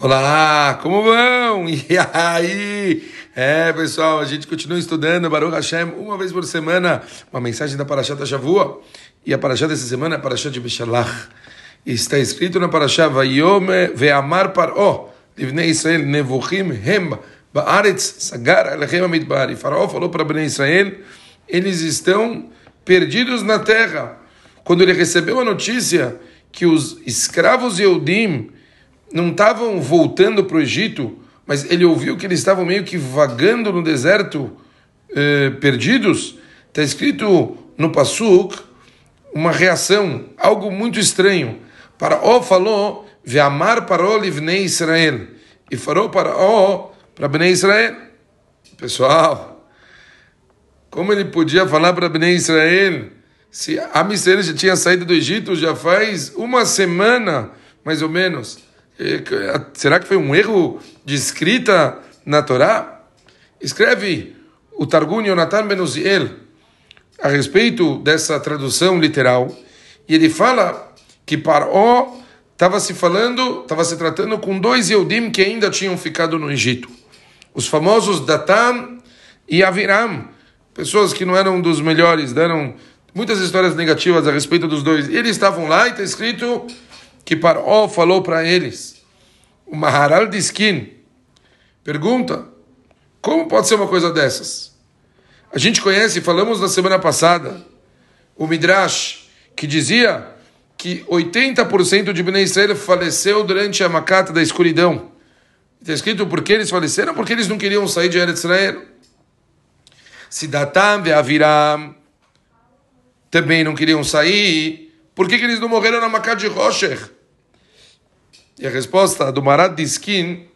Olá, como vão? E aí? É, pessoal, a gente continua estudando Baruch Hashem uma vez por semana, uma mensagem da Parashat Shavua. E a Parashat dessa semana é a Parashat de Beshalach. Está escrito na Parashat Vayome ve'amar par'o livnei Israel nevuchim hem ba'aretz sagar alechem amidbar. E Faraó falou para Bnei Israel, eles estão perdidos na terra. Quando ele recebeu a notícia que os escravos Yehudim não estavam voltando para o Egito, mas ele ouviu que eles estavam meio que vagando no deserto, eh, perdidos. Está escrito no Passuk uma reação, algo muito estranho. Para O falou, Ve'amar paró livnei Israel. E falou para O, para Bnei Israel. Pessoal, como ele podia falar para Bnei Israel se a Israel já tinha saído do Egito já faz uma semana, mais ou menos? Será que foi um erro de escrita na Torá? Escreve o Targum Yonatan Benuziel a respeito dessa tradução literal e ele fala que Paró estava se falando, estava se tratando com dois Eudim que ainda tinham ficado no Egito. Os famosos Datan e Aviram, pessoas que não eram dos melhores, deram muitas histórias negativas a respeito dos dois. Eles estavam lá e está escrito que Paró falou para eles. O Maharal de pergunta: como pode ser uma coisa dessas? A gente conhece, falamos na semana passada, o Midrash, que dizia que 80% de Bnei Israel faleceu durante a macata da escuridão. Está escrito por que eles faleceram? Porque eles não queriam sair de Eretz Israel. Sidatam Aviram também não queriam sair. Por que, que eles não morreram na macata de Rocher? E a resposta do Marat Diskin,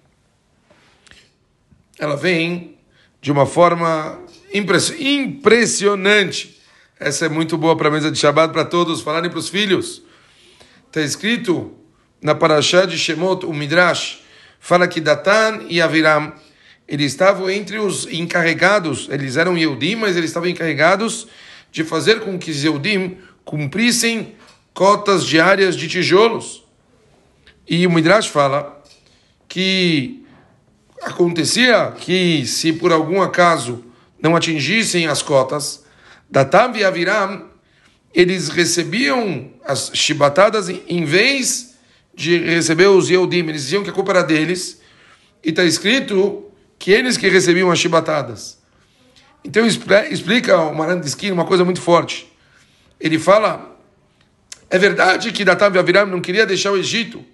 ela vem de uma forma impressionante. Essa é muito boa para a mesa de Shabbat para todos falarem para os filhos. Está escrito na Parashá de Shemot, o Midrash, fala que Datan e Aviram, eles estavam entre os encarregados, eles eram Yehudim, mas eles estavam encarregados de fazer com que os Yehudim cumprissem cotas diárias de tijolos. E o Midrash fala que acontecia que se por algum acaso não atingissem as cotas, Datam e Aviram, eles recebiam as chibatadas em vez de receber os Yehudim, eles diziam que a culpa era deles, e está escrito que eles que recebiam as chibatadas. Então explica o Maran uma coisa muito forte. Ele fala, é verdade que Datam e Aviram não queria deixar o Egito,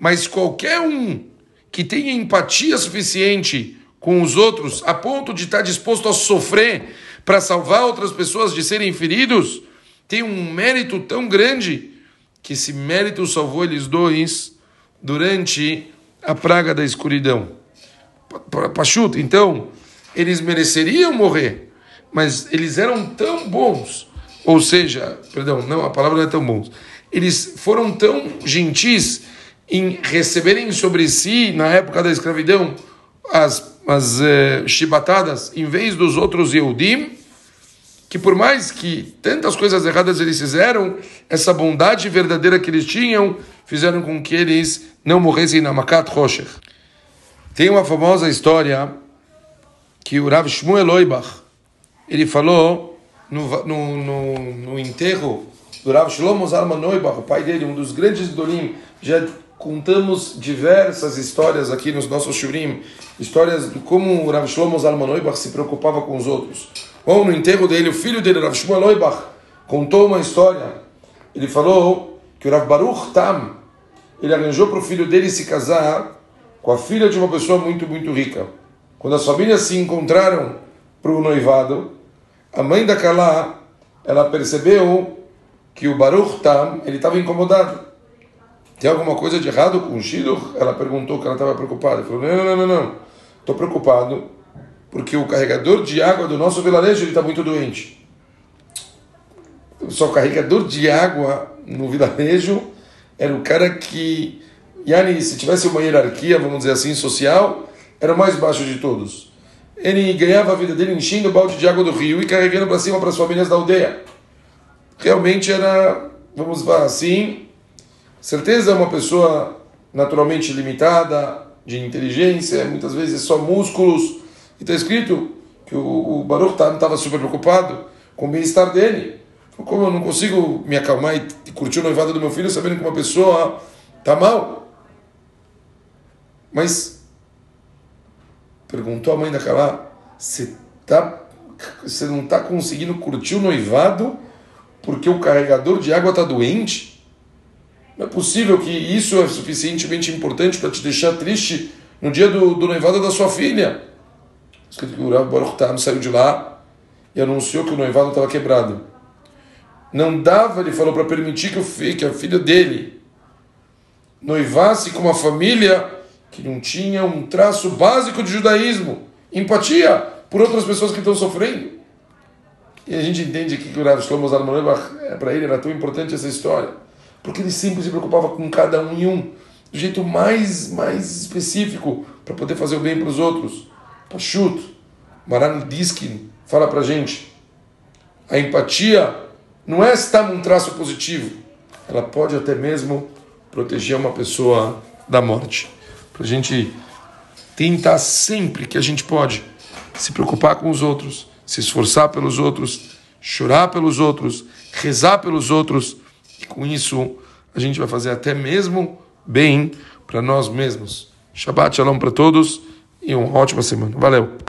mas qualquer um que tenha empatia suficiente com os outros, a ponto de estar disposto a sofrer para salvar outras pessoas de serem feridos, tem um mérito tão grande que esse mérito salvou eles dois durante a praga da escuridão. Pachuta, então, eles mereceriam morrer, mas eles eram tão bons, ou seja, perdão, não, a palavra não é tão bons, eles foram tão gentis em receberem sobre si, na época da escravidão, as, as eh, chibatadas, em vez dos outros Yehudim, que por mais que tantas coisas erradas eles fizeram, essa bondade verdadeira que eles tinham, fizeram com que eles não morressem na Makat Rocher. Tem uma famosa história que o Rav Shmuel Oibach, ele falou no, no, no, no enterro do Rav Shlomo Zalman Oibach, o pai dele, um dos grandes dolim, já contamos diversas histórias aqui nos nossos shurim, histórias de como o Rav Shlomo Zalman Oibach se preocupava com os outros. Ou no enterro dele, o filho dele, Rav Shmuel Oibach, contou uma história. Ele falou que o Rav Baruch Tam, ele arranjou para o filho dele se casar com a filha de uma pessoa muito, muito rica. Quando as famílias se encontraram para o noivado, a mãe da Kalá, ela percebeu que o Baruch Tam, ele estava incomodado tem alguma coisa de errado com o Shiloh? Ela perguntou que ela estava preocupada. Falou, não, não, não, não. Estou preocupado porque o carregador de água do nosso vilarejo está muito doente. Só o carregador de água no vilarejo era o cara que, yani, se tivesse uma hierarquia, vamos dizer assim, social, era o mais baixo de todos. Ele ganhava a vida dele enchendo o balde de água do rio e carregando para cima para as famílias da aldeia. Realmente era, vamos falar assim, Certeza é uma pessoa naturalmente limitada, de inteligência, muitas vezes só músculos. E está escrito que o, o Baruch estava super preocupado com o bem-estar dele. Como eu não consigo me acalmar e curtir o noivado do meu filho sabendo que uma pessoa está mal? Mas perguntou a mãe daquela, você tá, não está conseguindo curtir o noivado porque o carregador de água está doente? Não é possível que isso é suficientemente importante para te deixar triste no dia do, do noivado da sua filha. Escrito que o Rav Baruch Tam saiu de lá e anunciou que o noivado estava quebrado. Não dava, ele falou, para permitir que, o, que a filha dele noivasse com uma família que não tinha um traço básico de judaísmo, empatia por outras pessoas que estão sofrendo. E a gente entende aqui que o Rav Shlomo Zalman é, para ele era tão importante essa história, porque ele sempre se preocupava com cada um e um, do jeito mais, mais específico, para poder fazer o bem para os outros. Pachut, Maran Diskin fala para gente, a empatia não é estar num traço positivo, ela pode até mesmo proteger uma pessoa da morte para a gente tentar sempre que a gente pode se preocupar com os outros, se esforçar pelos outros, chorar pelos outros, rezar pelos outros, e com isso a gente vai fazer até mesmo bem para nós mesmos. Shabbat Shalom para todos e uma ótima semana. Valeu!